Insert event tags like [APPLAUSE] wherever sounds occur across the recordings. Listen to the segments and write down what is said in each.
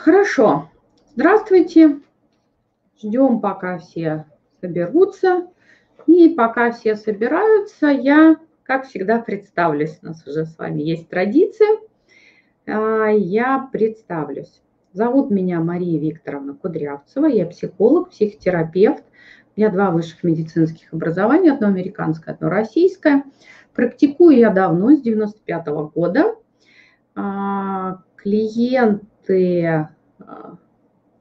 хорошо. Здравствуйте. Ждем, пока все соберутся. И пока все собираются, я, как всегда, представлюсь. У нас уже с вами есть традиция. А, я представлюсь. Зовут меня Мария Викторовна Кудрявцева. Я психолог, психотерапевт. У меня два высших медицинских образования, одно американское, одно российское. Практикую я давно, с 95 -го года. А, клиенты,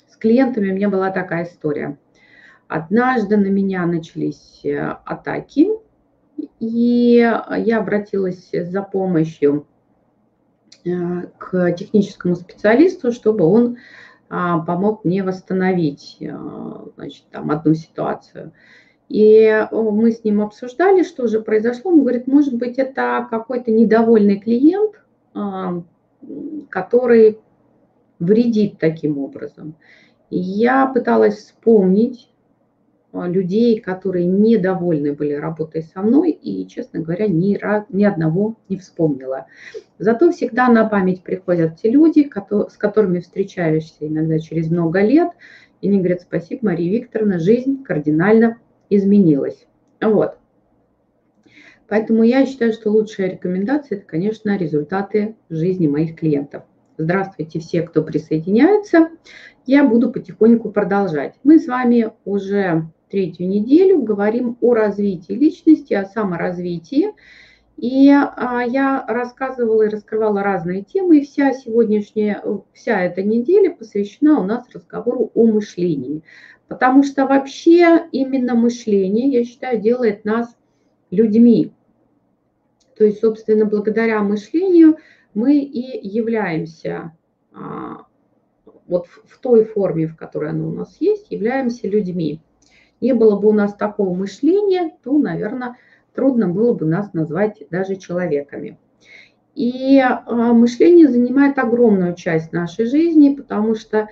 с клиентами у меня была такая история. Однажды на меня начались э, атаки, и я обратилась за помощью э, к техническому специалисту, чтобы он а, помог мне восстановить э, значит, там, одну ситуацию. И мы с ним обсуждали, что же произошло. Он говорит, может быть, это какой-то недовольный клиент, а, который вредит таким образом. И я пыталась вспомнить а, людей, которые недовольны были работой со мной, и, честно говоря, ни, ни одного не вспомнила. Зато всегда на память приходят те люди, с которыми встречаешься иногда через много лет, и они говорят, спасибо, Мария Викторовна, жизнь кардинально изменилась. Вот. Поэтому я считаю, что лучшая рекомендация – это, конечно, результаты жизни моих клиентов. Здравствуйте все, кто присоединяется. Я буду потихоньку продолжать. Мы с вами уже третью неделю говорим о развитии личности, о саморазвитии. И а, я рассказывала и раскрывала разные темы, и вся сегодняшняя, вся эта неделя посвящена у нас разговору о мышлении. Потому что вообще именно мышление, я считаю, делает нас людьми. То есть, собственно, благодаря мышлению мы и являемся а, вот в той форме, в которой оно у нас есть, являемся людьми. Не было бы у нас такого мышления, то, наверное, трудно было бы нас назвать даже человеками. И а, мышление занимает огромную часть нашей жизни, потому что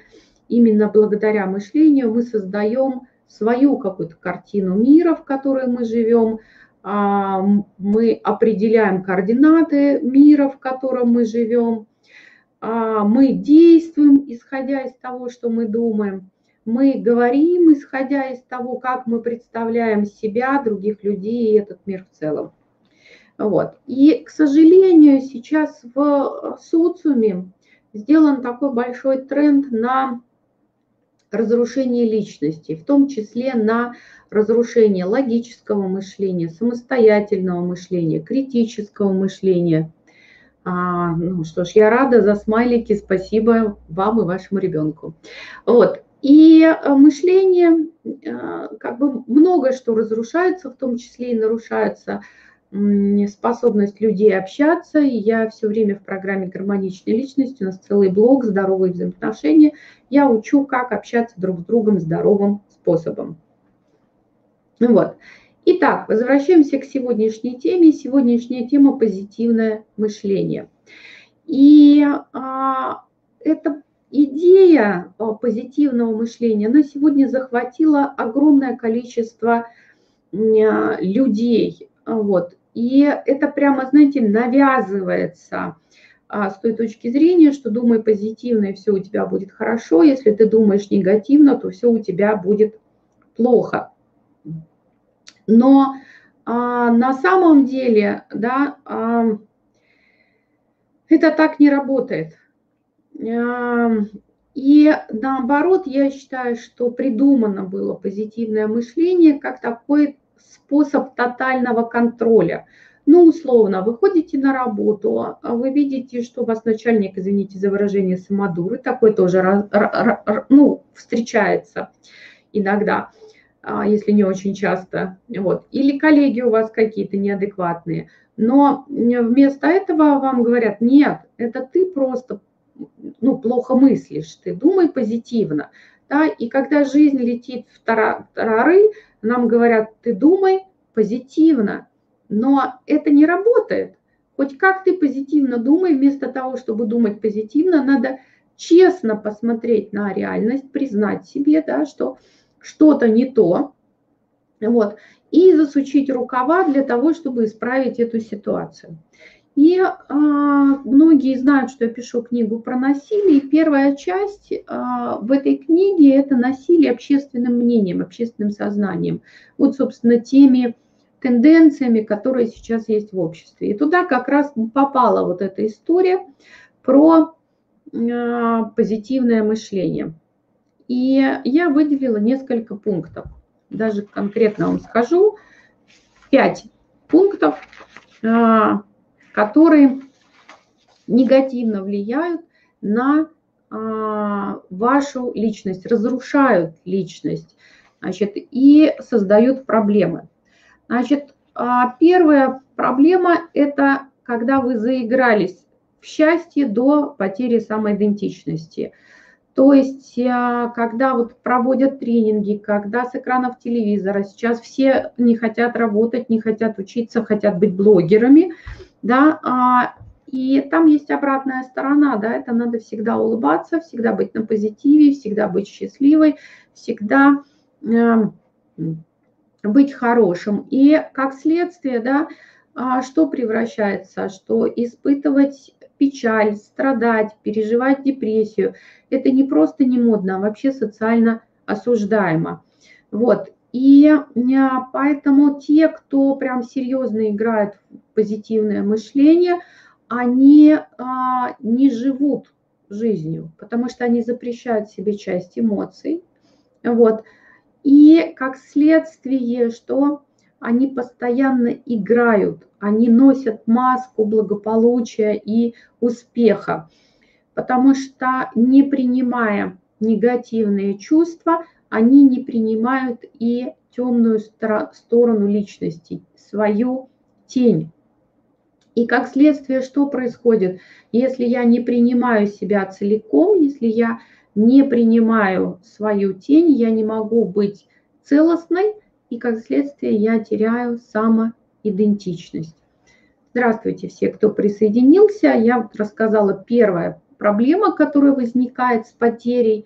именно благодаря мышлению мы создаем свою какую-то картину мира, в которой мы живем, мы определяем координаты мира, в котором мы живем, а, мы действуем, исходя из того, что мы думаем, мы говорим, исходя из того, как мы представляем себя, других людей и этот мир в целом. Вот. И, к сожалению, сейчас в социуме сделан такой большой тренд на разрушение личности, в том числе на разрушение логического мышления, самостоятельного мышления, критического мышления. А, ну что ж, я рада за смайлики, спасибо вам и вашему ребенку. Вот. И э, мышление, э, как бы много что разрушается, в том числе и нарушается способность людей общаться. Я все время в программе «Гармоничная личность», у нас целый блок «Здоровые взаимоотношения». Я учу, как общаться друг с другом здоровым способом. Вот. Итак, возвращаемся к сегодняшней теме. Сегодняшняя тема – позитивное мышление. И а, эта идея а, позитивного мышления, она сегодня захватила огромное количество а, людей. Вот. И это прямо, знаете, навязывается а, с той точки зрения, что думай позитивно, и все у тебя будет хорошо. Если ты думаешь негативно, то все у тебя будет плохо. Но а, на самом деле, да, а, это так не работает. А, и наоборот, я считаю, что придумано было позитивное мышление как такой способ тотального контроля. Ну, условно, вы ходите на работу, а вы видите, что у вас начальник, извините за выражение, самодур, и такой тоже ну, встречается иногда. А, если не очень часто. Вот. Или коллеги у вас какие-то неадекватные. Но вместо этого вам говорят, нет, это ты просто ну, плохо мыслишь, ты думай позитивно. Да? И когда жизнь летит в тарары, нам говорят, ты думай позитивно. Но это не работает. Хоть как ты позитивно думай, вместо того, чтобы думать позитивно, надо честно посмотреть на реальность, признать себе, да, что что-то не то, вот, и засучить рукава для того, чтобы исправить эту ситуацию. И а, многие знают, что я пишу книгу про насилие. И первая часть а, в этой книге – это насилие общественным мнением, общественным сознанием. Вот, собственно, теми тенденциями, которые сейчас есть в обществе. И туда как раз попала вот эта история про а, позитивное мышление. И я выделила несколько пунктов. Даже конкретно вам скажу. Пять пунктов, а, которые негативно влияют на а, вашу личность, разрушают личность значит, и создают проблемы. Значит, а, первая проблема – это когда вы заигрались в счастье до потери самоидентичности. То есть, а, когда вот проводят тренинги, когда с экранов телевизора, сейчас все не хотят работать, не хотят учиться, хотят быть блогерами, да, и там есть обратная сторона, да, это надо всегда улыбаться, всегда быть на позитиве, всегда быть счастливой, всегда э, быть хорошим. И как следствие, да, а, что превращается, что испытывать печаль, страдать, переживать депрессию, это не просто не модно, а вообще социально осуждаемо. Вот. И а, поэтому те, кто прям серьезно играет в позитивное мышление – они а, не живут жизнью, потому что они запрещают себе часть эмоций. Вот. И как следствие, что они постоянно играют, они носят маску благополучия и успеха, потому что не принимая негативные чувства, они не принимают и темную сторону личности, свою тень. И как следствие, что происходит? Если я не принимаю себя целиком, если я не принимаю свою тень, я не могу быть целостной, и как следствие я теряю самоидентичность. Здравствуйте все, кто присоединился. Я рассказала первая проблема, которая возникает с потерей,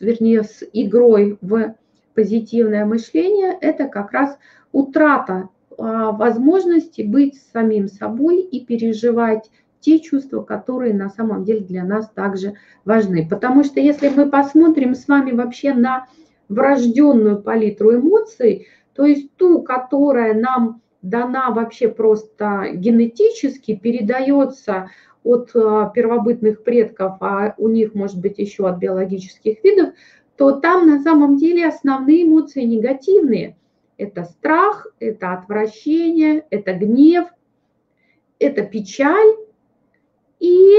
вернее, с игрой в позитивное мышление, это как раз утрата а, возможности быть самим собой и переживать те чувства, которые на самом деле для нас также важны. Потому что если мы посмотрим с вами вообще на врожденную палитру эмоций, то есть ту, которая нам дана вообще просто генетически, передается от а, первобытных предков, а у них может быть еще от биологических видов, то там на самом деле основные эмоции негативные – это страх, это отвращение, это гнев, это печаль и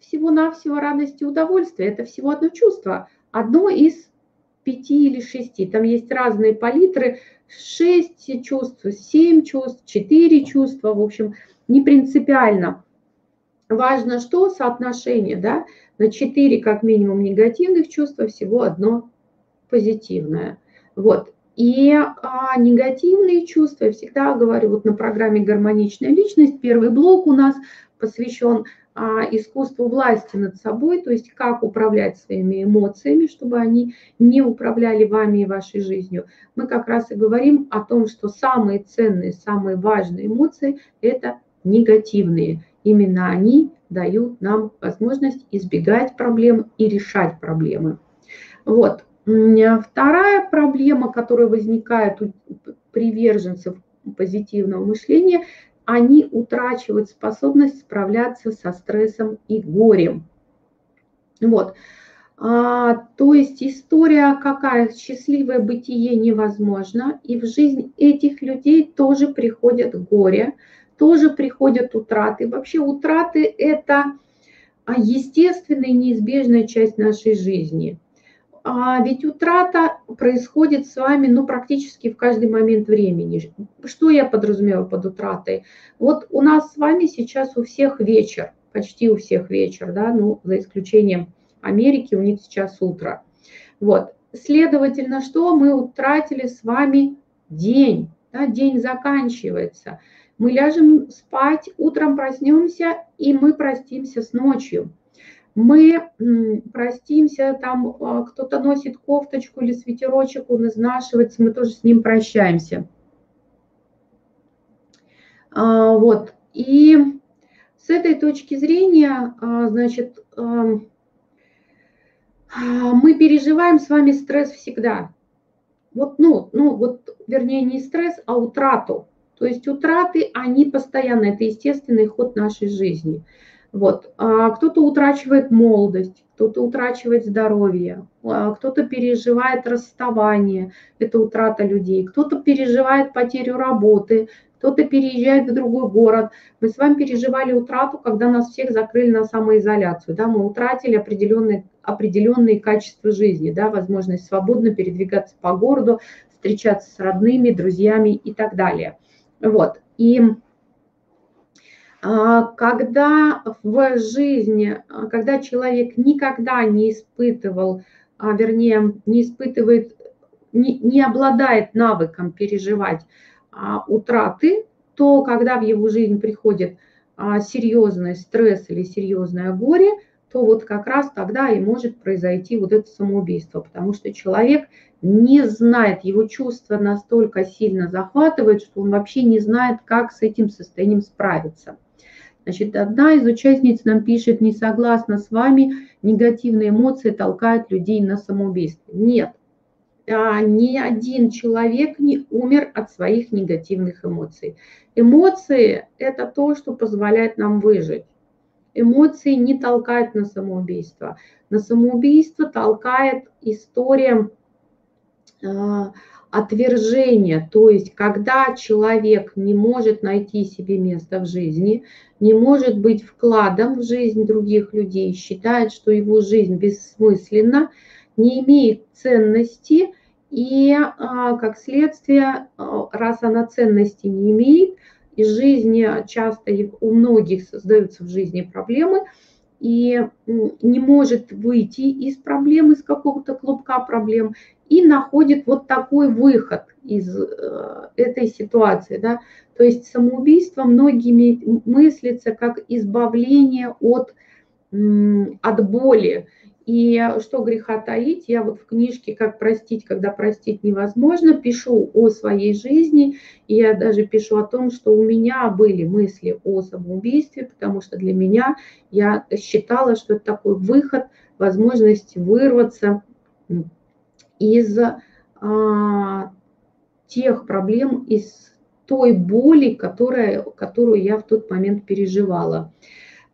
всего-навсего радость и удовольствие. Это всего одно чувство, одно из пяти или шести. Там есть разные палитры, шесть чувств, семь чувств, четыре чувства, в общем, не принципиально. Важно, что соотношение, да, на четыре как минимум негативных чувства, всего одно позитивное. Вот, и а, негативные чувства, я всегда говорю, вот на программе «Гармоничная личность» первый блок у нас посвящен а, искусству власти над собой, то есть как управлять своими эмоциями, чтобы они не управляли вами и вашей жизнью. Мы как раз и говорим о том, что самые ценные, самые важные эмоции – это негативные. Именно они дают нам возможность избегать проблем и решать проблемы. Вот, Вторая проблема, которая возникает у приверженцев позитивного мышления, они утрачивают способность справляться со стрессом и горем. Вот. А, то есть история какая? Счастливое бытие невозможно. И в жизнь этих людей тоже приходят горе, тоже приходят утраты. Вообще утраты – это естественная и неизбежная часть нашей жизни – а ведь утрата происходит с вами ну, практически в каждый момент времени. Что я подразумеваю под утратой? Вот у нас с вами сейчас у всех вечер, почти у всех вечер, да, ну, за исключением Америки, у них сейчас утро. Вот, следовательно, что мы утратили с вами день, да, день заканчивается. Мы ляжем спать, утром проснемся, и мы простимся с ночью мы простимся, там а, кто-то носит кофточку или свитерочек, он изнашивается, мы тоже с ним прощаемся. А, вот, и, с этой точки зрения, а, значит, мы переживаем с вами стресс всегда. Вот, ну, ну, вот, вернее, не стресс, а утрату. То есть утраты, они постоянно, это естественный ход нашей жизни. Вот. А кто-то утрачивает молодость, кто-то утрачивает здоровье, а кто-то переживает расставание, это утрата людей, кто-то переживает потерю работы, кто-то переезжает в другой город. Мы с вами переживали утрату, когда нас всех закрыли на самоизоляцию. Да? Мы утратили определенные, определенные качества жизни, да? возможность свободно передвигаться по городу, встречаться с родными, друзьями и так далее. Вот. И а, когда в жизни, а, когда человек никогда не испытывал, а, вернее, не испытывает, не, не обладает навыком переживать утраты, то когда в его жизнь приходит серьезный стресс или серьезное горе, то вот как раз тогда и может произойти вот это самоубийство, потому что человек не знает, его чувства настолько сильно захватывают, что он вообще не знает, как с этим состоянием справиться. Значит, одна из участниц нам пишет, не согласна с вами, негативные эмоции толкают людей на самоубийство. Нет, а, ни один человек не умер от своих негативных эмоций. Эмоции – это то, что позволяет нам выжить. Эмоции не толкают на самоубийство. На самоубийство толкает история отвержение, то есть когда человек не может найти себе место в жизни, не может быть вкладом в жизнь других людей, считает, что его жизнь бессмысленна, не имеет ценности, и а, как следствие, а, раз она ценности не имеет, из жизни часто у многих создаются в жизни проблемы, и не может выйти из проблемы, из какого-то клубка проблем, и находит вот такой выход из э, этой ситуации. Да? То есть самоубийство многими мыслится как избавление от, от боли. И что греха таить, я вот в книжке «Как простить, когда простить невозможно» пишу о своей жизни, и я даже пишу о том, что у меня были мысли о самоубийстве, потому что для меня я считала, что это такой выход, возможность вырваться из а, тех проблем, из той боли, которая, которую я в тот момент переживала.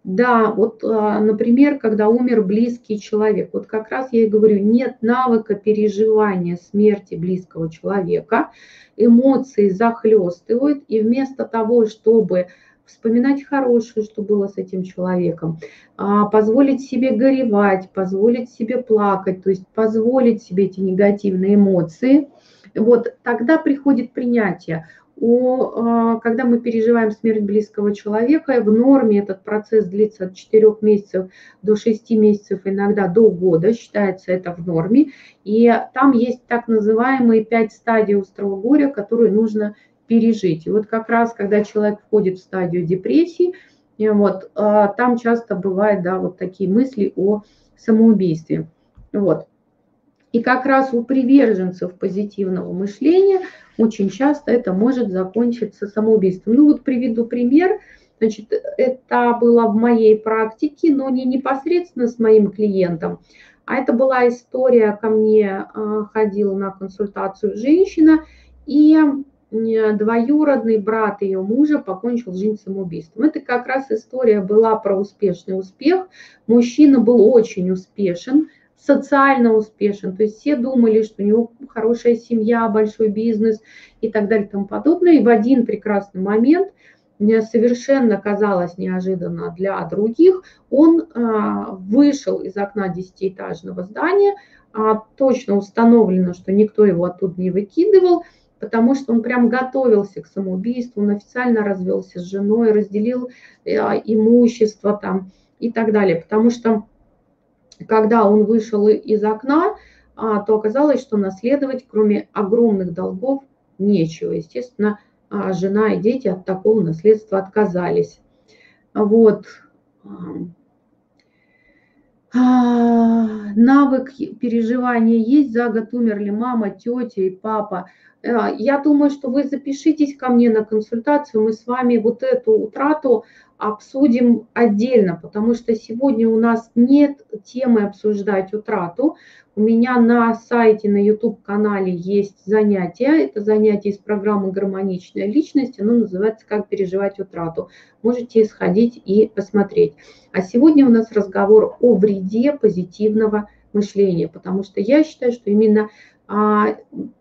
Да, вот, а, например, когда умер близкий человек, вот как раз я и говорю, нет навыка переживания смерти близкого человека, эмоции захлестывают, и вместо того, чтобы вспоминать хорошее, что было с этим человеком, а, позволить себе горевать, позволить себе плакать, то есть позволить себе эти негативные эмоции, вот тогда приходит принятие. О, а, когда мы переживаем смерть близкого человека, в норме этот процесс длится от 4 месяцев до 6 месяцев, иногда до года, считается это в норме. И там есть так называемые 5 стадий острого горя, которые нужно пережить. И вот как раз, когда человек входит в стадию депрессии, вот, а, там часто бывают, да, вот такие мысли о самоубийстве. Вот. И как раз у приверженцев позитивного мышления очень часто это может закончиться самоубийством. Ну вот приведу пример. Значит, это было в моей практике, но не непосредственно с моим клиентом, а это была история, ко мне а, ходила на консультацию женщина, и двоюродный брат ее мужа покончил жизнь самоубийством. Это как раз история была про успешный успех. Мужчина был очень успешен, социально успешен. То есть все думали, что у него хорошая семья, большой бизнес и так далее и тому подобное. И в один прекрасный момент, совершенно казалось неожиданно для других, он а, вышел из окна десятиэтажного здания, а, точно установлено, что никто его оттуда не выкидывал – потому что он прям готовился к самоубийству, он официально развелся с женой, разделил э, имущество там и так далее. Потому что когда он вышел из окна, а, то оказалось, что наследовать, кроме огромных долгов, нечего. Естественно, а, жена и дети от такого наследства отказались. Вот. А, навык переживания есть. За год умерли мама, тетя и папа. Э, я думаю, что вы запишитесь ко мне на консультацию, мы с вами вот эту утрату обсудим отдельно, потому что сегодня у нас нет темы обсуждать утрату. У меня на сайте, на YouTube-канале есть занятие. Это занятие из программы «Гармоничная личность». Оно называется «Как переживать утрату». Можете сходить и посмотреть. А сегодня у нас разговор о вреде позитивного мышления, потому что я считаю, что именно а,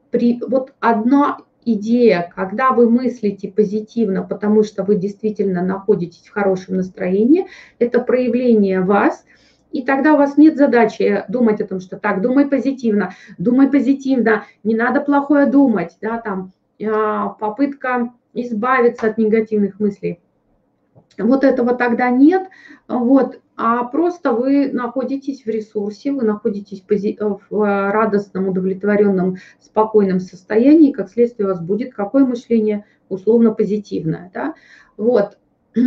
при, вот одна идея, когда вы мыслите позитивно, потому что вы действительно находитесь в хорошем настроении, это проявление вас, и тогда у вас нет задачи думать о том, что так, думай позитивно, думай позитивно, не надо плохое думать, да, там, а, попытка избавиться от негативных мыслей. Вот этого тогда нет, вот, а просто вы находитесь в ресурсе, вы находитесь в радостном, удовлетворенном, спокойном состоянии, как следствие у вас будет какое мышление условно позитивное. Да? Вот. [CLEARS THROAT]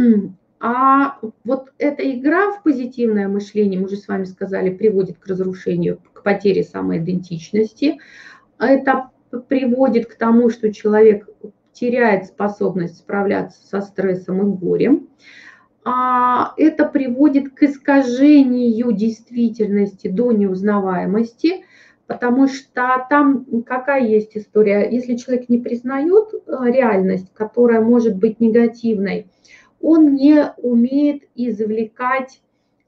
А вот эта игра в позитивное мышление, мы уже с вами сказали, приводит к разрушению, к потере самоидентичности. Это приводит к тому, что человек теряет способность справляться со стрессом и горем. А, это приводит к искажению действительности до неузнаваемости, потому что там какая есть история? Если человек не признает э, реальность, которая может быть негативной, он не умеет извлекать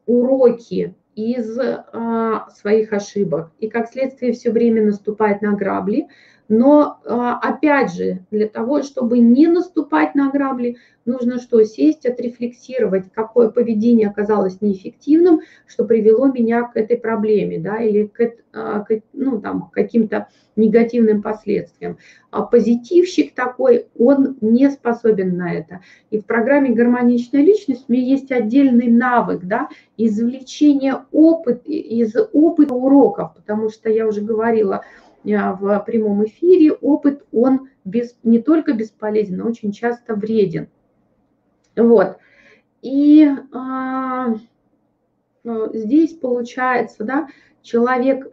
уроки из а, своих ошибок. И как следствие все время наступает на грабли, но а, опять же, для того, чтобы не наступать на грабли, нужно что? Сесть, отрефлексировать, какое поведение оказалось неэффективным, что привело меня к этой проблеме, да, или к, а, к ну, там, каким-то негативным последствиям. А позитивщик такой, он не способен на это. И в программе «Гармоничная личность» у меня есть отдельный навык, да, извлечения опыта, из опыта уроков, потому что я уже говорила, в прямом эфире, опыт, он без, не только бесполезен, но очень часто вреден. Вот. И а, э, здесь получается, да, человек э,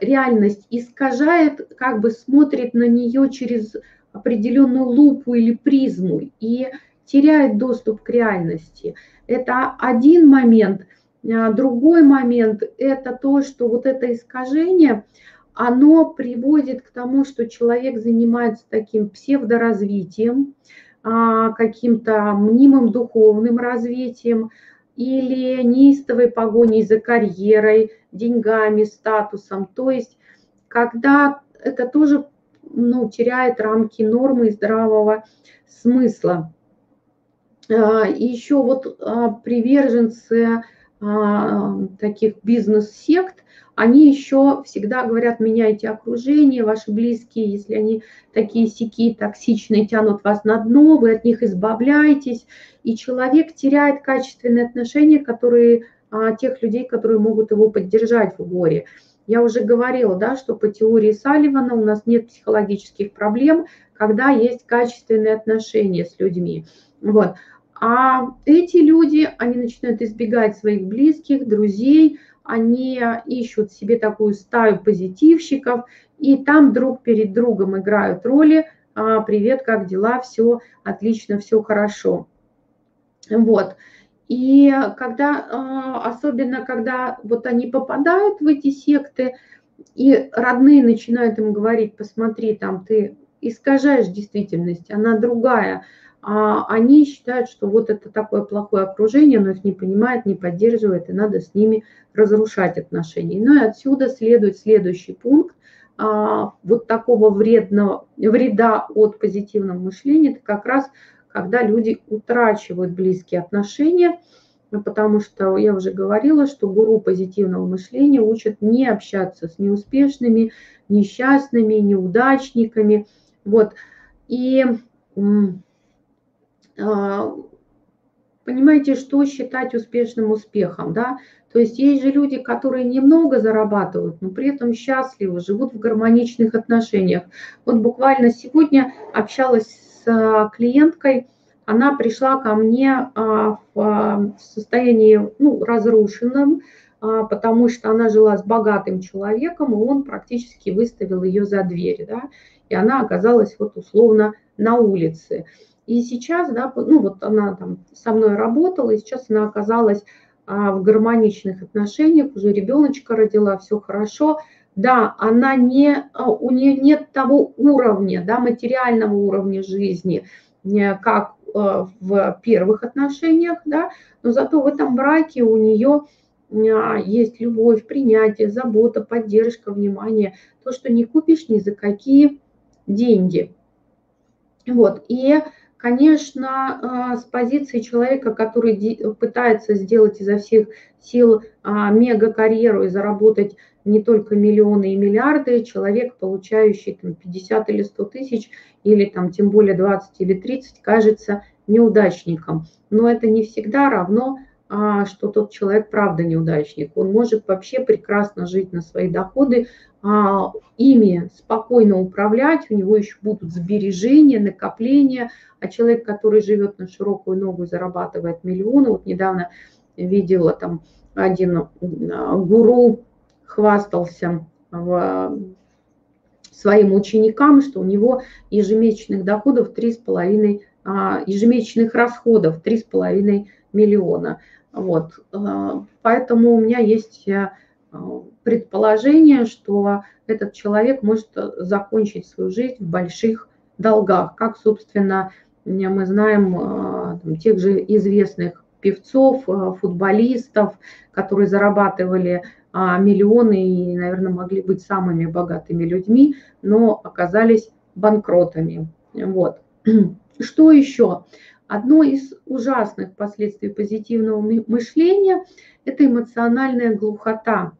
реальность искажает, как бы смотрит на нее через определенную лупу или призму и теряет доступ к реальности. Это один момент. А другой момент – это то, что вот это искажение – оно приводит к тому, что человек занимается таким псевдоразвитием, а, каким-то мнимым духовным развитием или неистовой погоней за карьерой, деньгами, статусом. То есть, когда это тоже ну, теряет рамки нормы и здравого смысла. А, и еще вот а, приверженцы таких бизнес-сект, они еще всегда говорят, меняйте окружение, ваши близкие, если они такие сики токсичные, тянут вас на дно, вы от них избавляетесь, и человек теряет качественные отношения, которые, а, тех людей, которые могут его поддержать в горе. Я уже говорила, да, что по теории Салливана у нас нет психологических проблем, когда есть качественные отношения с людьми. Вот. А эти люди, они начинают избегать своих близких, друзей, они ищут себе такую стаю позитивщиков, и там друг перед другом играют роли. «А, Привет, как дела? Все отлично, все хорошо. Вот. И когда, а, особенно когда вот они попадают в эти секты, и родные начинают им говорить, посмотри, там ты искажаешь действительность, она другая, они считают, что вот это такое плохое окружение, но их не понимает, не поддерживает, и надо с ними разрушать отношения. Ну и отсюда следует следующий пункт. А, вот такого вредного, вреда от позитивного мышления, это как раз когда люди утрачивают близкие отношения, потому что я уже говорила, что гуру позитивного мышления учат не общаться с неуспешными, несчастными, неудачниками. Вот. И а, понимаете, что считать успешным успехом, да? То есть есть же люди, которые немного зарабатывают, но при этом счастливы, живут в гармоничных отношениях. Вот буквально сегодня общалась с а, клиенткой, она пришла ко мне а, в состоянии ну, разрушенном, а, потому что она жила с богатым человеком, и он практически выставил ее за дверь, да, и она оказалась вот условно на улице. И сейчас, да, ну вот она там со мной работала, и сейчас она оказалась а, в гармоничных отношениях, уже ребеночка родила, все хорошо. Да, она не, а, у нее нет того уровня, да, материального уровня жизни, как а, в первых отношениях, да, но зато в этом браке у нее есть любовь, принятие, забота, поддержка, внимание, то, что не купишь ни за какие деньги. Вот, и конечно, а, с позиции человека, который пытается сделать изо всех сил а, мега-карьеру и заработать не только миллионы и миллиарды, человек, получающий там, 50 или 100 тысяч, или там тем более 20 или 30, кажется неудачником. Но это не всегда равно что тот человек правда неудачник. Он может вообще прекрасно жить на свои доходы, а, ими спокойно управлять, у него еще будут сбережения, накопления, а человек, который живет на широкую ногу зарабатывает миллионы, вот недавно видела там один а, гуру хвастался в своим ученикам, что у него ежемесячных доходов 3,5, ежемесячных расходов 3,5 миллиона. Вот. Э, поэтому у меня есть э, предположение, что этот человек может закончить свою жизнь в больших долгах, как, собственно, мы знаем э, там, тех же известных певцов, футболистов, которые зарабатывали миллионы и, наверное, могли быть самыми богатыми людьми, но оказались банкротами. Вот. [CLEARS THROAT] Что еще? Одно из ужасных последствий позитивного мышления – это эмоциональная глухота.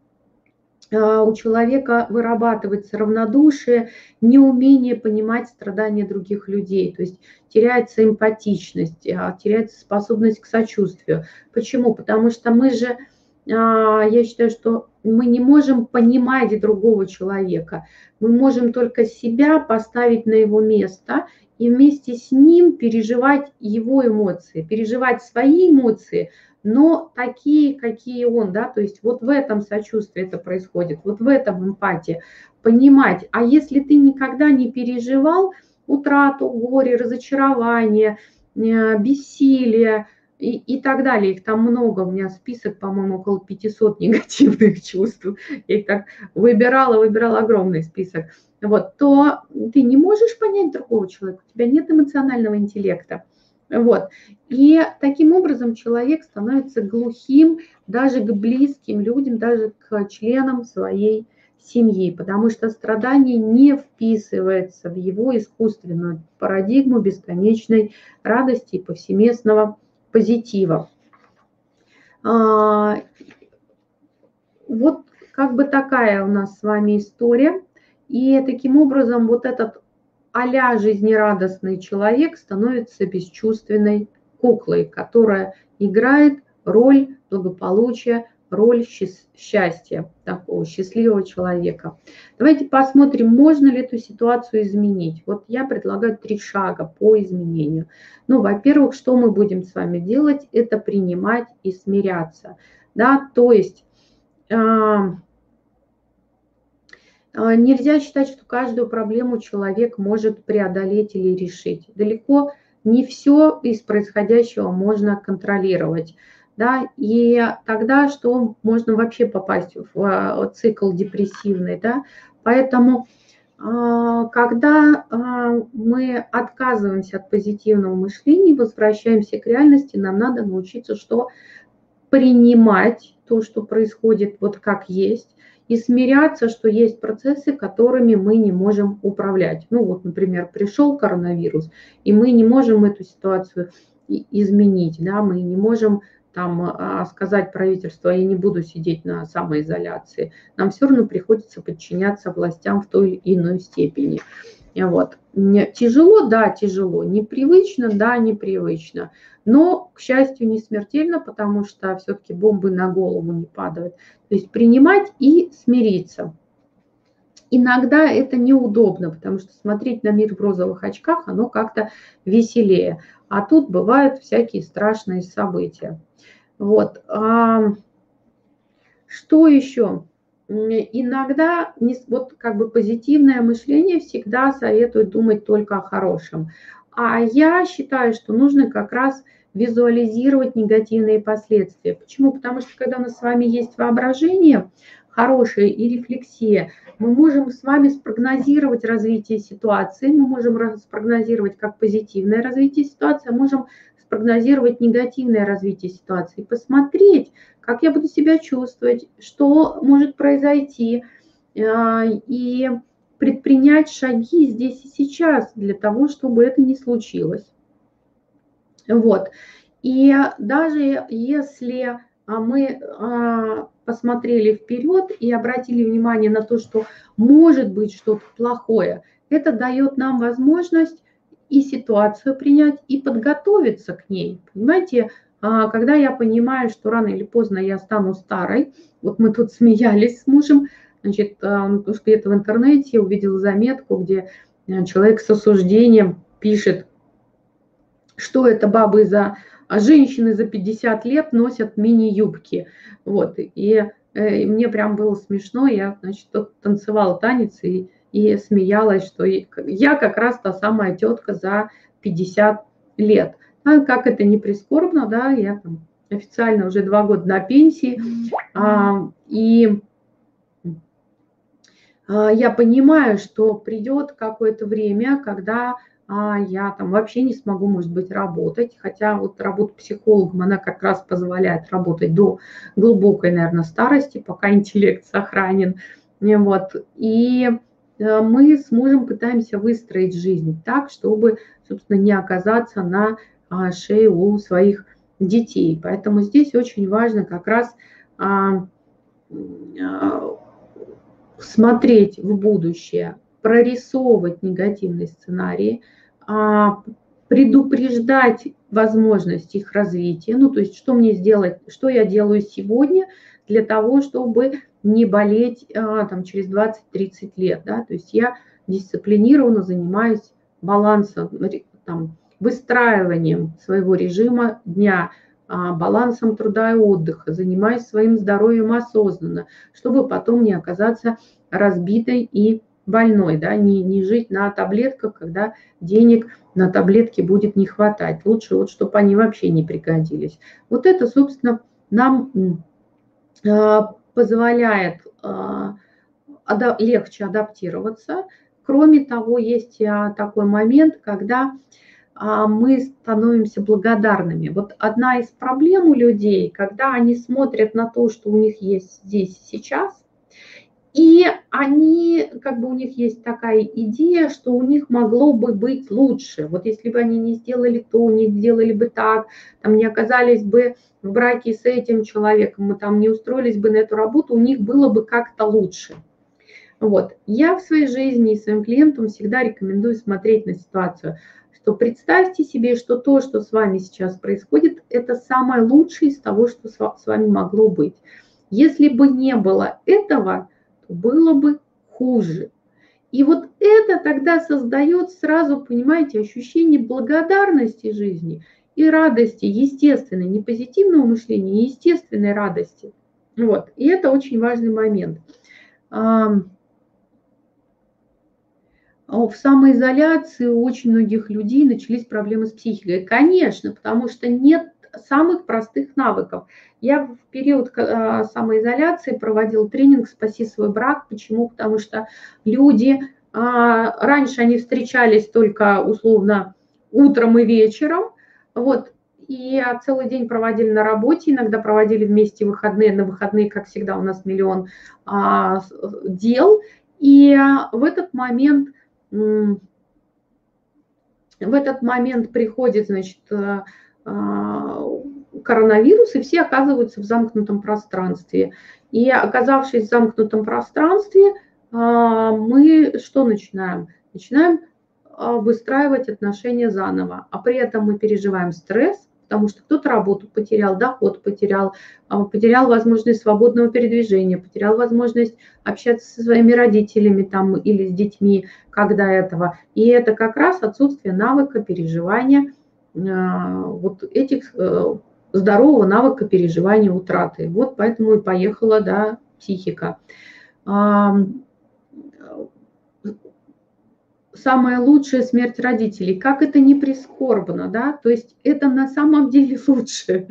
А, у человека вырабатывается равнодушие, неумение понимать страдания других людей, то есть теряется эмпатичность, а, теряется способность к сочувствию. Почему? Потому что мы же, я считаю, что мы не можем понимать другого человека, мы можем только себя поставить на его место и вместе с ним переживать его эмоции, переживать свои эмоции, но такие, какие он, да, то есть вот в этом сочувствии это происходит, вот в этом эмпатии, понимать. А если ты никогда не переживал утрату, горе, разочарование, э, бессилие и, и так далее, их там много, у меня список, по-моему, около 500 [LAUGHS] негативных чувств, я их так выбирала, выбирала огромный список – вот, то ты не можешь понять другого человека, у тебя нет эмоционального интеллекта. Вот. И таким образом человек становится глухим даже к близким людям, даже к членам своей семьи, потому что страдание не вписывается в его искусственную парадигму бесконечной радости и повсеместного позитива. А, вот как бы такая у нас с вами история. И таким образом вот этот а жизнерадостный человек становится бесчувственной куклой, которая играет роль благополучия, роль счастья такого счастливого человека. Давайте посмотрим, можно ли эту ситуацию изменить. Вот я предлагаю три шага по изменению. Ну, во-первых, что мы будем с вами делать, это принимать и смиряться. Да, то есть а, нельзя считать, что каждую проблему человек может преодолеть или решить. Далеко не все из происходящего можно контролировать. Да, и тогда что можно вообще попасть в а, цикл депрессивный. Да? Поэтому а, когда мы отказываемся от позитивного мышления, возвращаемся к реальности, нам надо научиться, что принимать то, что происходит вот как есть, и смиряться, что есть процессы, которыми мы не можем управлять. Ну вот, например, пришел коронавирус, и мы не можем эту ситуацию изменить, да, мы не можем там а, сказать правительству, я не буду сидеть на самоизоляции. Нам все равно приходится подчиняться властям в той или иной степени. Вот. Тяжело, да, тяжело. Непривычно, да, непривычно. Но, к счастью, не смертельно, потому что все-таки бомбы на голову не падают. То есть принимать и смириться. Иногда это неудобно, потому что смотреть на мир в розовых очках, оно как-то веселее. А тут бывают всякие страшные события. Вот. Что еще? Иногда вот как бы позитивное мышление всегда советует думать только о хорошем. А я считаю, что нужно как раз визуализировать негативные последствия. Почему? Потому что когда у нас с вами есть воображение хорошее и рефлексия, мы можем с вами спрогнозировать развитие ситуации, мы можем спрогнозировать как позитивное развитие ситуации, а можем спрогнозировать негативное развитие ситуации, посмотреть, как я буду себя чувствовать, что может произойти, а, и предпринять шаги здесь и сейчас для того, чтобы это не случилось. Вот. И даже если а, мы а, посмотрели вперед и обратили внимание на то, что может быть что-то плохое, это дает нам возможность и ситуацию принять, и подготовиться к ней. Понимаете, а, когда я понимаю, что рано или поздно я стану старой, вот мы тут смеялись с мужем, значит, где-то в интернете увидела заметку, где человек с осуждением пишет, что это бабы за а женщины за 50 лет носят мини-юбки. Вот, и, э, и мне прям было смешно, я, значит, танцевала танец и, и смеялась, что я как раз та самая тетка за 50 лет. А как это не прискорбно, да, я там официально уже два года на пенсии, а, и а, я понимаю, что придет какое-то время, когда а я там вообще не смогу, может быть, работать, хотя вот работа психологом, она как раз позволяет работать до глубокой, наверное, старости, пока [LAUGHS] интеллект сохранен, вот, и э, мы с мужем пытаемся выстроить жизнь так, чтобы, собственно, не оказаться на а, шее у своих детей, поэтому здесь очень важно как раз а, смотреть в будущее, прорисовывать негативные сценарии, а, предупреждать возможность их развития, ну то есть что мне сделать, что я делаю сегодня для того, чтобы не болеть а, там, через 20-30 лет, да, то есть я дисциплинированно занимаюсь балансом, там, выстраиванием своего режима дня, а, балансом труда и отдыха, занимаюсь своим здоровьем осознанно, чтобы потом не оказаться разбитой и больной, да, не, не жить на таблетках, когда денег на таблетки будет не хватать. Лучше вот, чтобы они вообще не пригодились. Вот это, собственно, нам э, позволяет э, ада, легче адаптироваться. Кроме того, есть э, такой момент, когда мы становимся благодарными. Вот одна из проблем у людей, когда они смотрят на то, что у них есть здесь сейчас, и они, как бы у них есть такая идея, что у них могло бы быть лучше. Вот если бы они не сделали то, не сделали бы так, там не оказались бы в браке с этим человеком, мы там не устроились бы на эту работу, у них было бы как-то лучше. Вот. Я в своей жизни и своим клиентам всегда рекомендую смотреть на ситуацию, что представьте себе, что то, что с вами сейчас происходит, это самое лучшее из того, что с вами могло быть. Если бы не было этого, было бы хуже. И вот это тогда создает сразу, понимаете, ощущение благодарности жизни и радости, естественной, не позитивного мышления, а естественной радости. Вот. И это очень важный момент. В самоизоляции у очень многих людей начались проблемы с психикой. Конечно, потому что нет самых простых навыков. Я в период а, самоизоляции проводил тренинг «Спаси свой брак». Почему? Потому что люди, а, раньше они встречались только условно утром и вечером, вот, и целый день проводили на работе, иногда проводили вместе выходные, на выходные, как всегда, у нас миллион а, дел, и в этот момент в этот момент приходит, значит, а, коронавирус, и все оказываются в замкнутом пространстве. И оказавшись в замкнутом пространстве, а, мы что начинаем? Начинаем а, выстраивать отношения заново, а при этом мы переживаем стресс, потому что кто-то работу потерял, доход потерял, потерял возможность свободного передвижения, потерял возможность общаться со своими родителями там или с детьми, когда этого. И это как раз отсутствие навыка переживания – вот этих э, здорового навыка переживания утраты. Вот поэтому и поехала, да, психика. Самая лучшая смерть родителей. Как это не прискорбно, да? То есть это на самом деле [LAUGHS] лучше.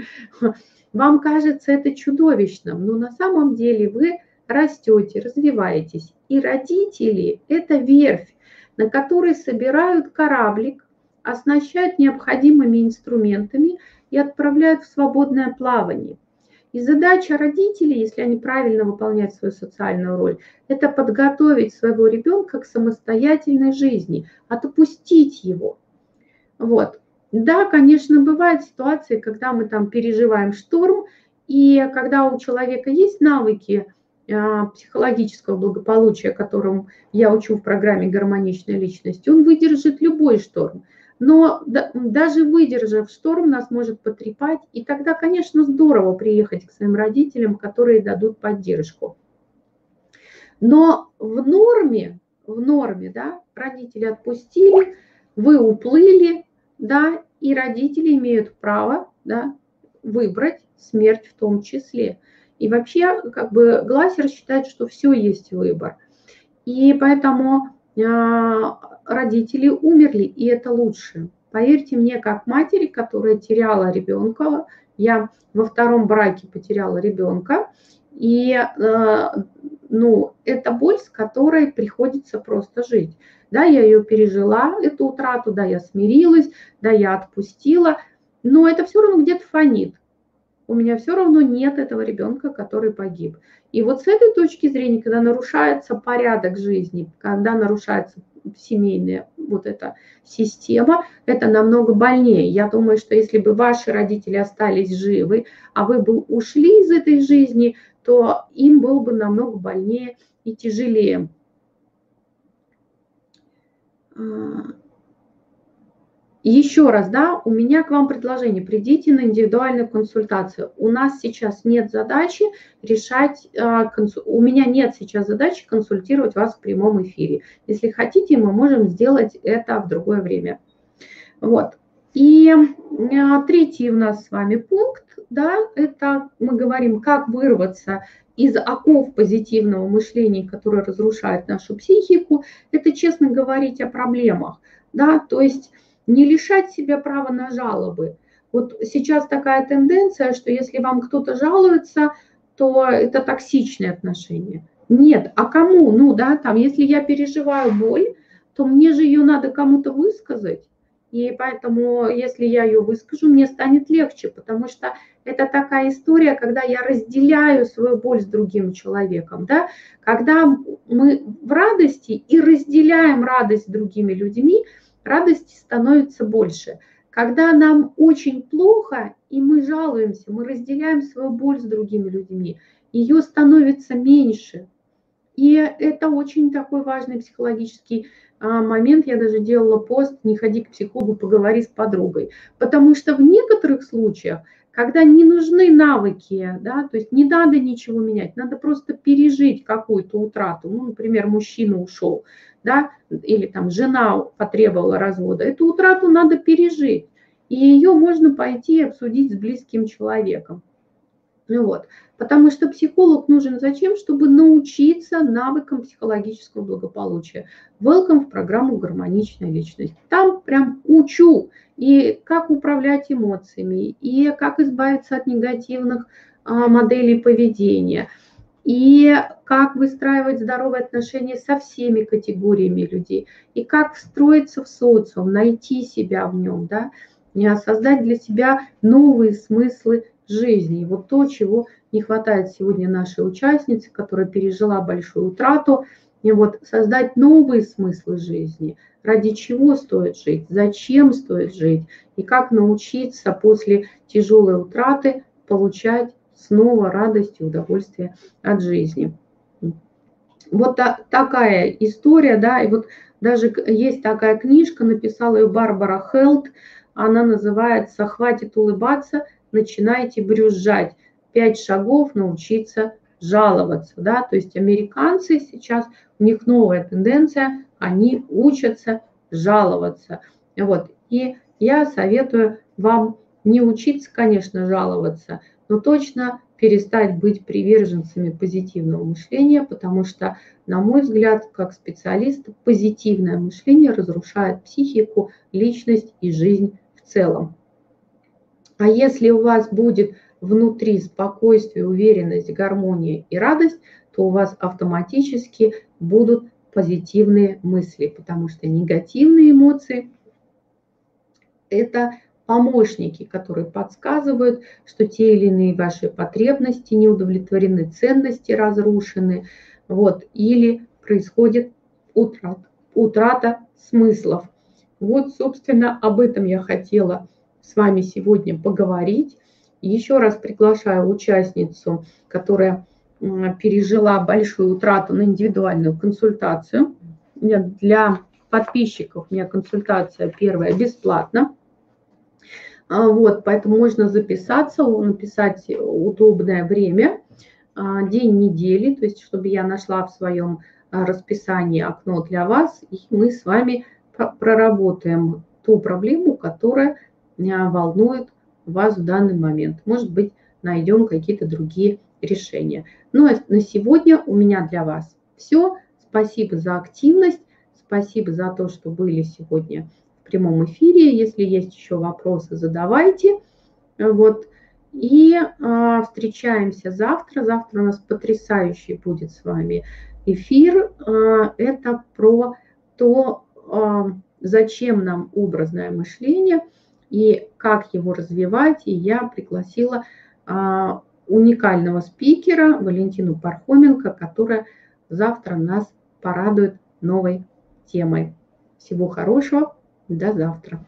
Вам кажется это чудовищным, но на самом деле вы растете, развиваетесь. И родители – это верфь, на которой собирают кораблик, оснащают необходимыми инструментами и отправляют в свободное плавание. И задача родителей, если они правильно выполняют свою социальную роль, это подготовить своего ребенка к самостоятельной жизни, отпустить его. Вот. Да, конечно, бывают ситуации, когда мы там переживаем шторм, и когда у человека есть навыки а, психологического благополучия, которым я учу в программе «Гармоничная личность», он выдержит любой шторм. Но даже выдержав шторм, нас может потрепать, и тогда, конечно, здорово приехать к своим родителям, которые дадут поддержку. Но в норме, в норме, да, родители отпустили, вы уплыли, да, и родители имеют право, да, выбрать смерть в том числе. И вообще, как бы, Глассер считает, что все есть выбор. И поэтому а, родители умерли, и это лучше. Поверьте мне, как матери, которая теряла ребенка, я во втором браке потеряла ребенка, и а, ну, это боль, с которой приходится просто жить. Да, я ее пережила, эту утрату, да, я смирилась, да, я отпустила, но это все равно где-то фонит у меня все равно нет этого ребенка, который погиб. И вот с этой точки зрения, когда нарушается порядок жизни, когда нарушается семейная вот эта система, это намного больнее. Я думаю, что если бы ваши родители остались живы, а вы бы ушли из этой жизни, то им было бы намного больнее и тяжелее. Еще раз, да, у меня к вам предложение, придите на индивидуальную консультацию. У нас сейчас нет задачи решать, а, у меня нет сейчас задачи консультировать вас в прямом эфире. Если хотите, мы можем сделать это в другое время. Вот. И а, третий у нас с вами пункт, да, это мы говорим, как вырваться из оков позитивного мышления, которое разрушает нашу психику, это честно говорить о проблемах, да, то есть не лишать себя права на жалобы. Вот сейчас такая тенденция, что если вам кто-то жалуется, то это токсичные отношения. Нет, а кому? Ну да, там, если я переживаю боль, то мне же ее надо кому-то высказать. И поэтому, если я ее выскажу, мне станет легче, потому что это такая история, когда я разделяю свою боль с другим человеком, да, когда мы в радости и разделяем радость с другими людьми, радости становится больше. Когда нам очень плохо, и мы жалуемся, мы разделяем свою боль с другими людьми, ее становится меньше. И это очень такой важный психологический а, момент. Я даже делала пост «Не ходи к психологу, поговори с подругой». Потому что в некоторых случаях, когда не нужны навыки, да, то есть не надо ничего менять, надо просто пережить какую-то утрату. Ну, например, мужчина ушел, да, или там жена потребовала развода, эту утрату надо пережить. И ее можно пойти обсудить с близким человеком. Ну вот. Потому что психолог нужен зачем? Чтобы научиться навыкам психологического благополучия. Welcome в программу «Гармоничная личность». Там прям учу и как управлять эмоциями, и как избавиться от негативных а, моделей поведения – и как выстраивать здоровые отношения со всеми категориями людей, и как встроиться в социум, найти себя в нем, да, создать для себя новые смыслы жизни. И вот то, чего не хватает сегодня нашей участнице, которая пережила большую утрату, и вот создать новые смыслы жизни, ради чего стоит жить, зачем стоит жить, и как научиться после тяжелой утраты получать снова радость и удовольствие от жизни. Вот та, такая история, да, и вот даже есть такая книжка, написала ее Барбара Хелт, она называется «Хватит улыбаться, начинайте брюзжать. Пять шагов научиться жаловаться». Да? То есть американцы сейчас, у них новая тенденция, они учатся жаловаться. Вот. И я советую вам не учиться, конечно, жаловаться, но точно перестать быть приверженцами позитивного мышления, потому что, на мой взгляд, как специалист, позитивное мышление разрушает психику, личность и жизнь в целом. А если у вас будет внутри спокойствие, уверенность, гармония и радость, то у вас автоматически будут позитивные мысли, потому что негативные эмоции – это помощники, которые подсказывают, что те или иные ваши потребности не удовлетворены, ценности разрушены, вот, или происходит утрат, утрата смыслов. Вот, собственно, об этом я хотела с вами сегодня поговорить. Еще раз приглашаю участницу, которая пережила большую утрату на индивидуальную консультацию. Для подписчиков у меня консультация первая бесплатна. А, вот, поэтому можно записаться, написать удобное время, а, день недели, то есть чтобы я нашла в своем а, расписании окно для вас, и мы с вами проработаем ту проблему, которая волнует вас в данный момент. Может быть, найдем какие-то другие решения. Ну а на сегодня у меня для вас все. Спасибо за активность, спасибо за то, что были сегодня в прямом эфире. Если есть еще вопросы, задавайте. Вот. И э, встречаемся завтра. Завтра у нас потрясающий будет с вами эфир. Э, это про то, э, зачем нам образное мышление и как его развивать. И я пригласила э, уникального спикера Валентину Пархоменко, которая завтра нас порадует новой темой. Всего хорошего. До завтра.